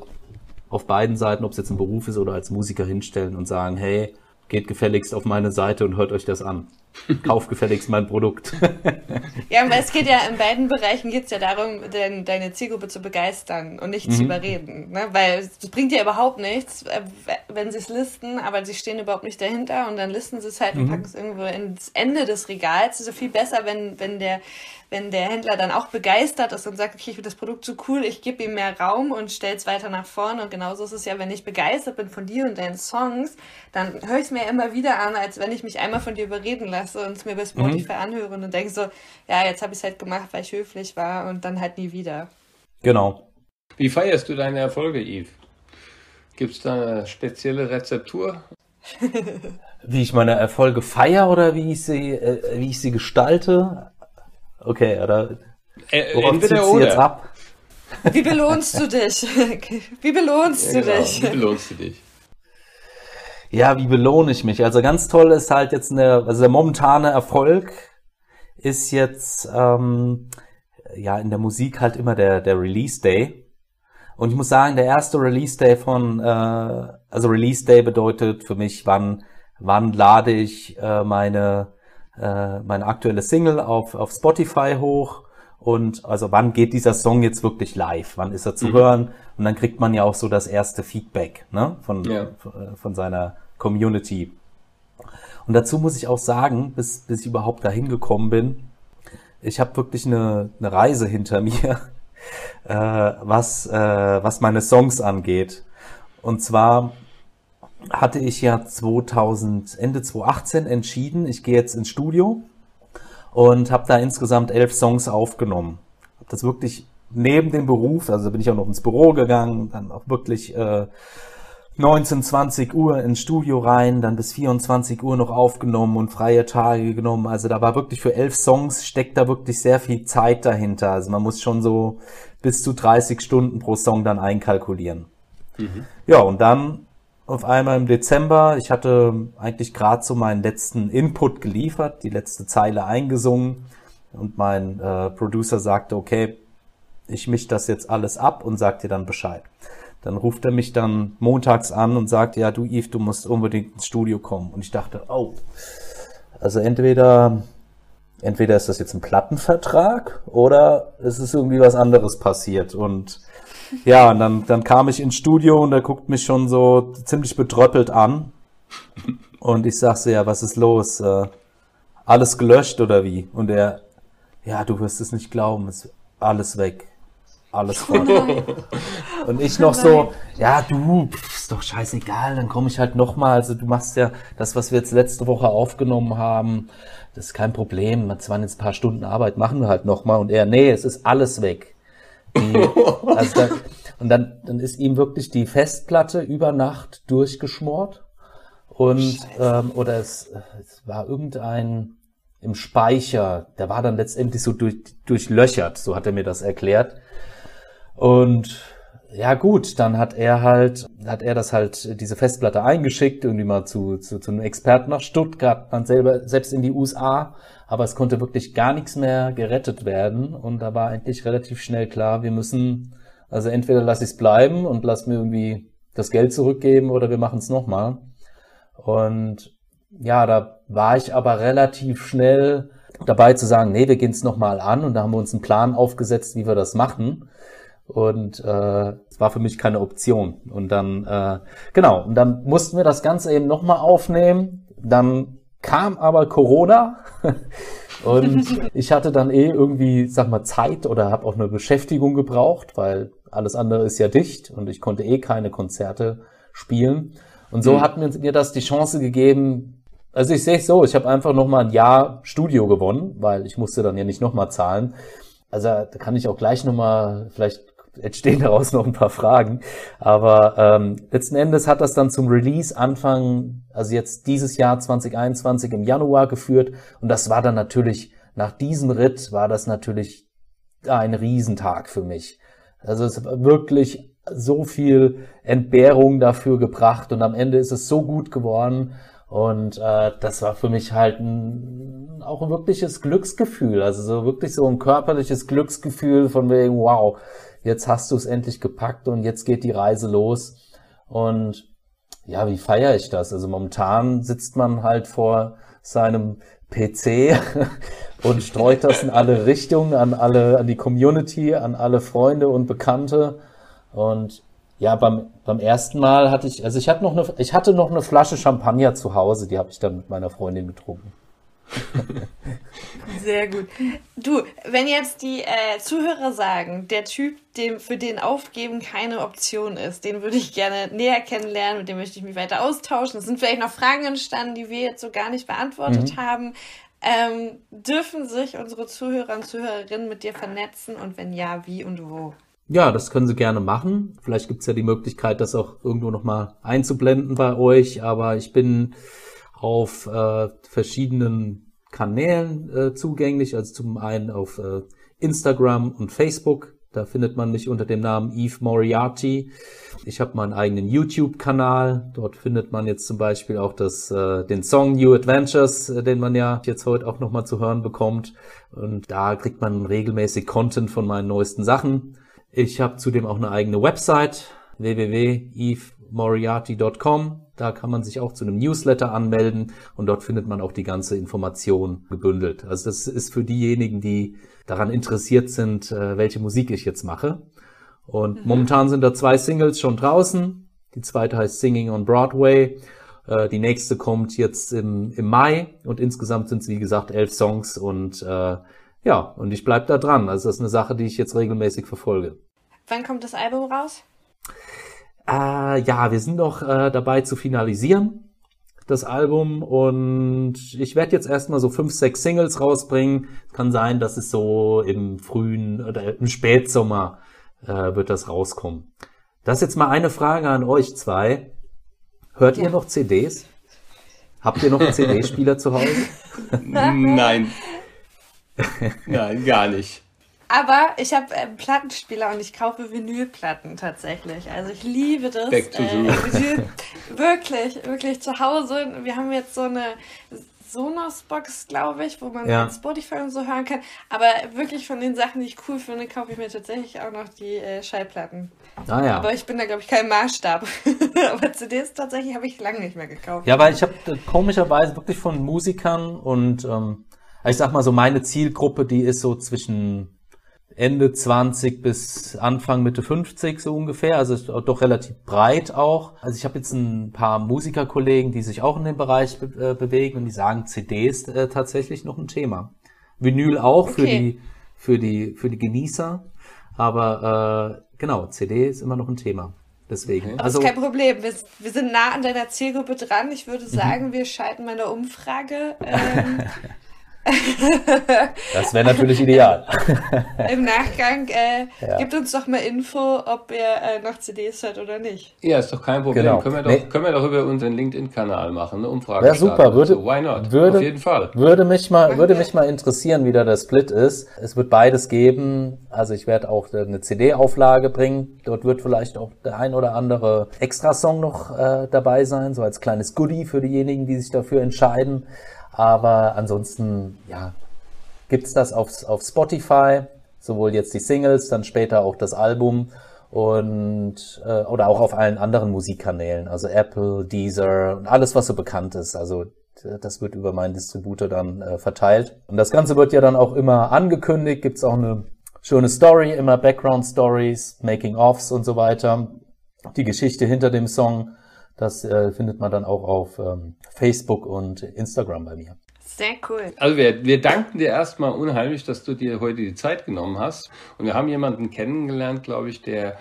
auf beiden Seiten, ob es jetzt ein Beruf ist oder als Musiker hinstellen und sagen, hey, geht gefälligst auf meine Seite und hört euch das an. Kauf gefälligst mein Produkt. ja, aber es geht ja in beiden Bereichen geht es ja darum, denn deine Zielgruppe zu begeistern und nicht mhm. zu überreden. Ne? Weil es bringt ja überhaupt nichts, äh, wenn sie es listen, aber sie stehen überhaupt nicht dahinter und dann listen sie es halt mhm. und packen es irgendwo ins Ende des Regals. Es ist so viel besser, wenn, wenn der wenn der Händler dann auch begeistert ist und sagt, okay, ich finde das Produkt so cool, ich gebe ihm mehr Raum und stelle es weiter nach vorne. Und genauso ist es ja, wenn ich begeistert bin von dir und deinen Songs, dann höre ich es mir immer wieder an, als wenn ich mich einmal von dir überreden lasse und es mir bei Spotify mhm. anhöre und denke so, ja, jetzt habe ich es halt gemacht, weil ich höflich war und dann halt nie wieder. Genau. Wie feierst du deine Erfolge, Yves? Gibt es da eine spezielle Rezeptur? wie ich meine Erfolge feiere oder wie ich sie, äh, wie ich sie gestalte? Okay, oder äh, worauf zieht sie jetzt ab? Wie belohnst du dich? Wie belohnst ja, du genau. dich? Wie belohnst du dich? Ja, wie belohne ich mich? Also ganz toll ist halt jetzt eine, also der momentane Erfolg ist jetzt ähm, ja in der Musik halt immer der der Release Day. Und ich muss sagen, der erste Release Day von, äh, also Release Day bedeutet für mich, wann wann lade ich äh, meine äh, meine aktuelle Single auf, auf Spotify hoch und also wann geht dieser Song jetzt wirklich live, wann ist er zu mhm. hören und dann kriegt man ja auch so das erste Feedback ne, von, ja. von, von seiner Community. Und dazu muss ich auch sagen, bis, bis ich überhaupt dahin gekommen bin, ich habe wirklich eine, eine Reise hinter mir, äh, was, äh, was meine Songs angeht. Und zwar hatte ich ja 2000, Ende 2018 entschieden, ich gehe jetzt ins Studio und habe da insgesamt elf Songs aufgenommen. Hab das wirklich neben dem Beruf, also bin ich auch noch ins Büro gegangen, dann auch wirklich äh, 19, 20 Uhr ins Studio rein, dann bis 24 Uhr noch aufgenommen und freie Tage genommen. Also da war wirklich für elf Songs steckt da wirklich sehr viel Zeit dahinter. Also man muss schon so bis zu 30 Stunden pro Song dann einkalkulieren. Mhm. Ja, und dann auf einmal im Dezember. Ich hatte eigentlich gerade so meinen letzten Input geliefert, die letzte Zeile eingesungen und mein äh, Producer sagte, okay, ich misch das jetzt alles ab und sag dir dann Bescheid. dann ruft er mich dann montags an und sagt, ja, du Yves, du musst unbedingt ins Studio kommen. Und ich dachte, oh, also entweder, entweder ist das jetzt ein Plattenvertrag oder es ist irgendwie was anderes passiert. Und ja, und dann, dann kam ich ins Studio und er guckt mich schon so ziemlich betröppelt an. Und ich sag so, ja, was ist los? Äh, alles gelöscht oder wie? Und er, ja, du wirst es nicht glauben, ist alles weg. Alles voll. und ich noch so, ja, du, ist doch scheißegal, dann komme ich halt nochmal. Also du machst ja das, was wir jetzt letzte Woche aufgenommen haben, das ist kein Problem. Das waren jetzt ein paar Stunden Arbeit, machen wir halt nochmal. Und er, nee, es ist alles weg. Also da, und dann, dann ist ihm wirklich die Festplatte über Nacht durchgeschmort. Und, ähm, oder es, es war irgendein, im Speicher, der war dann letztendlich so durch, durchlöchert, so hat er mir das erklärt. Und ja gut, dann hat er halt, hat er das halt, diese Festplatte eingeschickt, irgendwie mal zu, zu, zu einem Experten nach Stuttgart, dann selber, selbst in die USA, aber es konnte wirklich gar nichts mehr gerettet werden und da war eigentlich relativ schnell klar, wir müssen, also entweder lass ich es bleiben und lass mir irgendwie das Geld zurückgeben oder wir machen es nochmal. Und ja, da war ich aber relativ schnell dabei zu sagen, nee, wir gehen es nochmal an und da haben wir uns einen Plan aufgesetzt, wie wir das machen. Und äh, es war für mich keine Option. Und dann, äh, genau, und dann mussten wir das Ganze eben nochmal aufnehmen. Dann kam aber Corona und ich hatte dann eh irgendwie, sag mal, Zeit oder habe auch eine Beschäftigung gebraucht, weil alles andere ist ja dicht und ich konnte eh keine Konzerte spielen. Und so mhm. hat mir, mir das die Chance gegeben, also ich sehe es so, ich habe einfach nochmal ein Jahr Studio gewonnen, weil ich musste dann ja nicht nochmal zahlen. Also da kann ich auch gleich nochmal vielleicht entstehen daraus noch ein paar Fragen. Aber ähm, letzten Endes hat das dann zum Release Anfang, also jetzt dieses Jahr 2021 im Januar geführt. Und das war dann natürlich, nach diesem Ritt war das natürlich ein Riesentag für mich. Also es war wirklich so viel Entbehrung dafür gebracht und am Ende ist es so gut geworden. Und äh, das war für mich halt ein, auch ein wirkliches Glücksgefühl. Also so wirklich so ein körperliches Glücksgefühl von wegen, wow, jetzt hast du es endlich gepackt und jetzt geht die Reise los. Und ja, wie feiere ich das? Also momentan sitzt man halt vor seinem PC und streut das in alle Richtungen, an alle, an die Community, an alle Freunde und Bekannte. Und ja, beim, beim ersten Mal hatte ich, also ich hatte noch eine, ich hatte noch eine Flasche Champagner zu Hause, die habe ich dann mit meiner Freundin getrunken. Sehr gut. Du, wenn jetzt die äh, Zuhörer sagen, der Typ, dem, für den Aufgeben keine Option ist, den würde ich gerne näher kennenlernen, mit dem möchte ich mich weiter austauschen. Es sind vielleicht noch Fragen entstanden, die wir jetzt so gar nicht beantwortet mhm. haben. Ähm, dürfen sich unsere Zuhörer und Zuhörerinnen mit dir vernetzen und wenn ja, wie und wo? Ja, das können Sie gerne machen. Vielleicht gibt es ja die Möglichkeit, das auch irgendwo nochmal einzublenden bei euch, aber ich bin auf äh, verschiedenen Kanälen äh, zugänglich. Also zum einen auf äh, Instagram und Facebook. Da findet man mich unter dem Namen Eve Moriarty. Ich habe meinen eigenen YouTube-Kanal. Dort findet man jetzt zum Beispiel auch das, äh, den Song New Adventures, äh, den man ja jetzt heute auch nochmal zu hören bekommt. Und da kriegt man regelmäßig Content von meinen neuesten Sachen. Ich habe zudem auch eine eigene Website www.evemoriarty.com da kann man sich auch zu einem Newsletter anmelden und dort findet man auch die ganze Information gebündelt. Also das ist für diejenigen, die daran interessiert sind, äh, welche Musik ich jetzt mache. Und mhm. momentan sind da zwei Singles schon draußen. Die zweite heißt Singing on Broadway. Äh, die nächste kommt jetzt im, im Mai und insgesamt sind es wie gesagt elf Songs und äh, ja, und ich bleib da dran. Also das ist eine Sache, die ich jetzt regelmäßig verfolge. Wann kommt das Album raus? Äh, ja, wir sind noch äh, dabei zu finalisieren, das Album. Und ich werde jetzt erstmal so fünf, sechs Singles rausbringen. Kann sein, dass es so im frühen oder im Spätsommer äh, wird das rauskommen. Das ist jetzt mal eine Frage an euch zwei. Hört ja. ihr noch CDs? Habt ihr noch einen CD-Spieler zu Hause? Nein. Nein, gar nicht. Aber ich habe einen Plattenspieler und ich kaufe Vinylplatten tatsächlich. Also ich liebe das. Back to äh, Vinyl, wirklich, wirklich zu Hause. Wir haben jetzt so eine Sonos-Box, glaube ich, wo man ja. Spotify und so hören kann. Aber wirklich von den Sachen, die ich cool finde, kaufe ich mir tatsächlich auch noch die äh, Schallplatten. Ah, ja. Aber ich bin da, glaube ich, kein Maßstab. Aber CDs tatsächlich habe ich lange nicht mehr gekauft. Ja, weil ich habe äh, komischerweise wirklich von Musikern und ähm, ich sag mal so, meine Zielgruppe, die ist so zwischen Ende 20 bis Anfang Mitte 50 so ungefähr, also doch relativ breit auch. Also ich habe jetzt ein paar Musikerkollegen, die sich auch in dem Bereich be äh, bewegen und die sagen, CD ist äh, tatsächlich noch ein Thema. Vinyl auch okay. für die für die für die Genießer, aber äh, genau, CD ist immer noch ein Thema. Deswegen. Das also, ist kein Problem. Wir, wir, sind nah an deiner Zielgruppe dran. Ich würde mhm. sagen, mhm. wir schalten mal eine Umfrage. Ähm, das wäre natürlich ideal. Im Nachgang äh, ja. gibt uns doch mal Info, ob ihr äh, noch CDs hört oder nicht. Ja, ist doch kein Problem. Genau. Können, wir doch, nee. können wir doch über unseren LinkedIn-Kanal machen, eine Umfrage. Ja, super. Würde, so. Why not? Würde, Auf jeden Fall. Würde mich mal, würde mich mal interessieren, wie da der Split ist. Es wird beides geben. Also ich werde auch eine CD-Auflage bringen. Dort wird vielleicht auch der ein oder andere Extrasong noch äh, dabei sein, so als kleines Goodie für diejenigen, die sich dafür entscheiden. Aber ansonsten, ja, gibt's das auf, auf Spotify, sowohl jetzt die Singles, dann später auch das Album und äh, oder auch auf allen anderen Musikkanälen, also Apple, Deezer und alles, was so bekannt ist. Also das wird über meinen Distributor dann äh, verteilt. Und das Ganze wird ja dann auch immer angekündigt, gibt's auch eine schöne Story, immer Background Stories, Making-ofs und so weiter. Die Geschichte hinter dem Song das äh, findet man dann auch auf ähm, Facebook und Instagram bei mir. Sehr cool. Also wir, wir danken dir erstmal unheimlich, dass du dir heute die Zeit genommen hast. Und wir haben jemanden kennengelernt, glaube ich, der,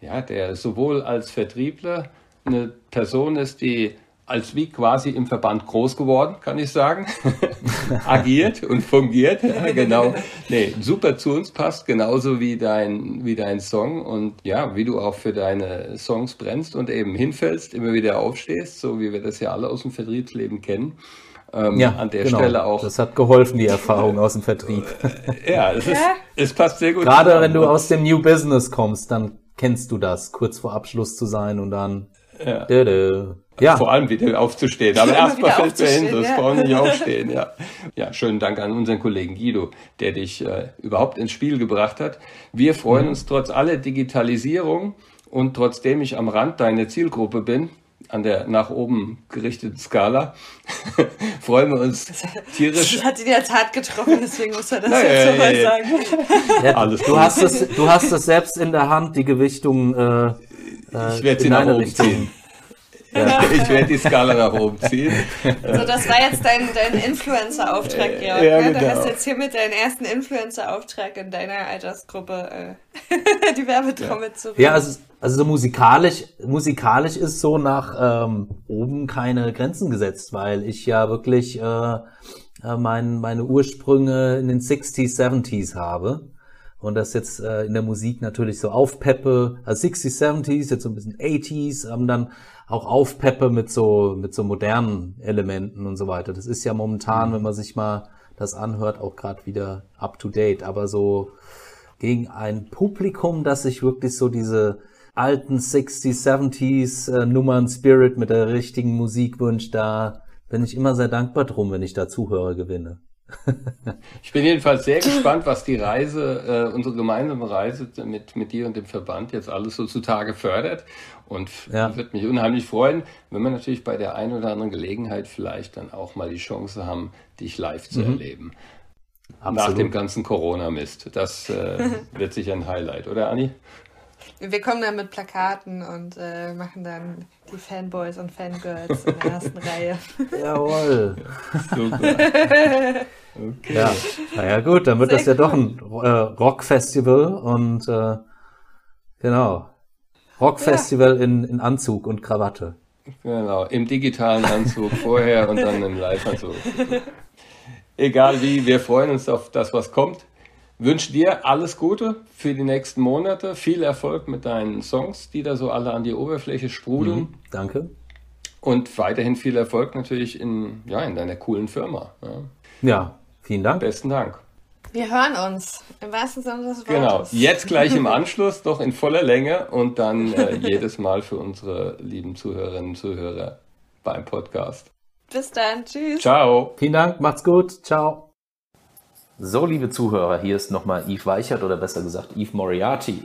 ja, der sowohl als Vertriebler eine Person ist, die als wie quasi im Verband groß geworden, kann ich sagen. Agiert und fungiert, ja, genau. Nee, super zu uns passt, genauso wie dein, wie dein Song und ja, wie du auch für deine Songs brennst und eben hinfällst, immer wieder aufstehst, so wie wir das ja alle aus dem Vertriebsleben kennen. Ähm, ja, an der genau. Stelle auch. Das hat geholfen, die Erfahrung aus dem Vertrieb. ja, es, ist, es passt sehr gut. Gerade zusammen. wenn du aus dem New Business kommst, dann kennst du das, kurz vor Abschluss zu sein und dann. Ja. Dö -dö. Ja. Vor allem wieder aufzustehen. Aber erstmal fällt mir hin, das ja. brauchen nicht aufstehen. Ja. ja, schönen Dank an unseren Kollegen Guido, der dich äh, überhaupt ins Spiel gebracht hat. Wir freuen mhm. uns trotz aller Digitalisierung und trotzdem ich am Rand deiner Zielgruppe bin, an der nach oben gerichteten Skala, freuen wir uns tierisch. Das hat ihn jetzt hart getroffen, deswegen muss er das naja, jetzt nochmal ja, sagen. Ja, Alles du, hast es, du hast es selbst in der Hand, die Gewichtung äh, ich werde sie nach oben Richtung. ziehen. Ja. ich werde die Skala nach oben ziehen. So, das war jetzt dein, dein Influencer-Auftrag, äh, Georg. Ja, ne? genau. Du hast jetzt hiermit deinen ersten Influencer-Auftrag in deiner Altersgruppe äh, die Werbetrommel ja. zu Ja, also, also so musikalisch, musikalisch ist so nach ähm, oben keine Grenzen gesetzt, weil ich ja wirklich äh, äh mein, meine Ursprünge in den 60s, 70s habe und das jetzt äh, in der Musik natürlich so aufpeppe, also 60s, 70s, jetzt so ein bisschen 80s, ähm, dann auch aufpeppe mit so, mit so modernen Elementen und so weiter. Das ist ja momentan, mhm. wenn man sich mal das anhört, auch gerade wieder up to date. Aber so gegen ein Publikum, das sich wirklich so diese alten 60s, 70s äh, Nummern Spirit mit der richtigen Musik wünscht, da bin ich immer sehr dankbar drum, wenn ich da Zuhörer gewinne. ich bin jedenfalls sehr gespannt, was die Reise, äh, unsere gemeinsame Reise mit, mit dir und dem Verband jetzt alles so zutage fördert. Und ja. würde mich unheimlich freuen, wenn wir natürlich bei der einen oder anderen Gelegenheit vielleicht dann auch mal die Chance haben, dich live zu mhm. erleben. Absolut. Nach dem ganzen Corona-Mist. Das äh, wird sicher ein Highlight, oder Anni? Wir kommen dann mit Plakaten und äh, machen dann die Fanboys und Fangirls in der ersten Reihe. Jawohl. Super. Okay. Ja, naja gut, dann wird Sehr das ja cool. doch ein äh, Rockfestival und äh, genau. Rockfestival ja. in, in Anzug und Krawatte. Genau, im digitalen Anzug vorher und dann im Live-Anzug. Egal wie, wir freuen uns auf das, was kommt wünsche dir alles Gute für die nächsten Monate, viel Erfolg mit deinen Songs, die da so alle an die Oberfläche sprudeln. Mhm, danke. Und weiterhin viel Erfolg natürlich in, ja, in deiner coolen Firma. Ja. ja, vielen Dank. Besten Dank. Wir hören uns im wahrsten Sinne des genau. Wortes. Genau, jetzt gleich im Anschluss, doch in voller Länge und dann äh, jedes Mal für unsere lieben Zuhörerinnen und Zuhörer beim Podcast. Bis dann. Tschüss. Ciao. Vielen Dank. Macht's gut. Ciao. So, liebe Zuhörer, hier ist nochmal Yves Weichert oder besser gesagt Yves Moriarty.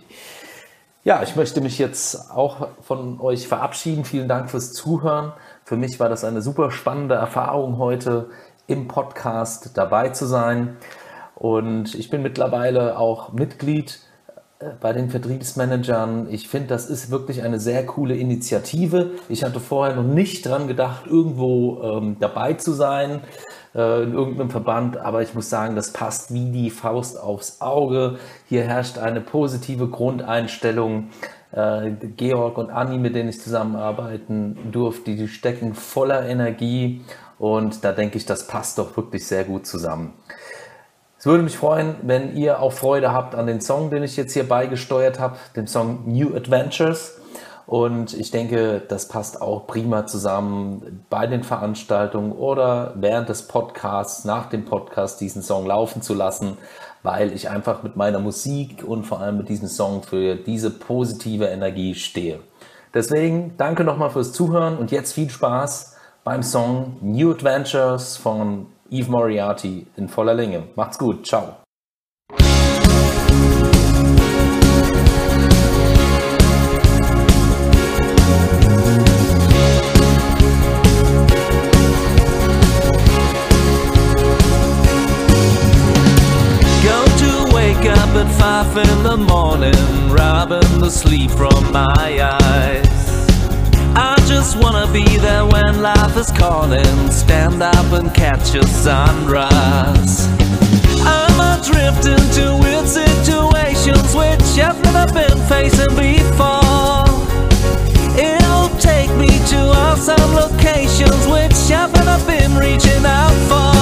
Ja, ich möchte mich jetzt auch von euch verabschieden. Vielen Dank fürs Zuhören. Für mich war das eine super spannende Erfahrung heute im Podcast dabei zu sein. Und ich bin mittlerweile auch Mitglied äh, bei den Vertriebsmanagern. Ich finde, das ist wirklich eine sehr coole Initiative. Ich hatte vorher noch nicht dran gedacht, irgendwo ähm, dabei zu sein äh, in irgendeinem Verband, aber ich muss sagen, das passt wie die Faust aufs Auge. Hier herrscht eine positive Grundeinstellung. Äh, Georg und Anni, mit denen ich zusammenarbeiten durfte, die stecken voller Energie und da denke ich, das passt doch wirklich sehr gut zusammen. Es würde mich freuen, wenn ihr auch Freude habt an den Song, den ich jetzt hier beigesteuert habe, dem Song New Adventures. Und ich denke, das passt auch prima zusammen bei den Veranstaltungen oder während des Podcasts, nach dem Podcast diesen Song laufen zu lassen, weil ich einfach mit meiner Musik und vor allem mit diesem Song für diese positive Energie stehe. Deswegen danke nochmal fürs Zuhören und jetzt viel Spaß beim Song New Adventures von Eve Moriarty in voller Länge. Macht's gut, ciao. at five in the morning, robbing the sleep from my eyes. I just wanna be there when life is calling. Stand up and catch a sunrise. I'm adrift into weird situations which I've never been facing before. It'll take me to awesome locations which I've never been reaching out for.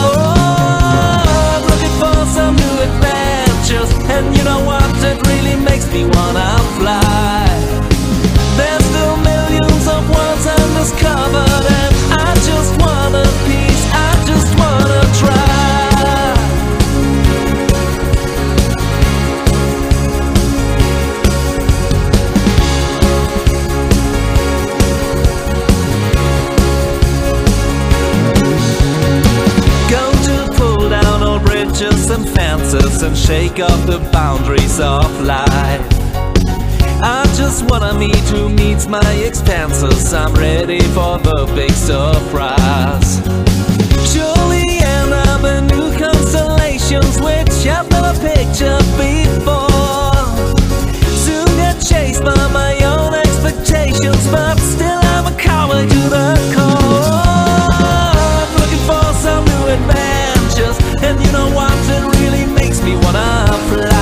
I'm looking for some new adventures, and you know what? It really makes me wanna fly. And I just want a piece. I just want to try. Go to pull down all bridges and fences And shake up the boundaries of life just what I need to meet my expenses. I'm ready for the big surprise. Surely end up in new constellations, which I've never pictured before. Soon get chased by my own expectations, but still I'm a coward to the core. Looking for some new adventures, and you know what? It really makes me wanna fly.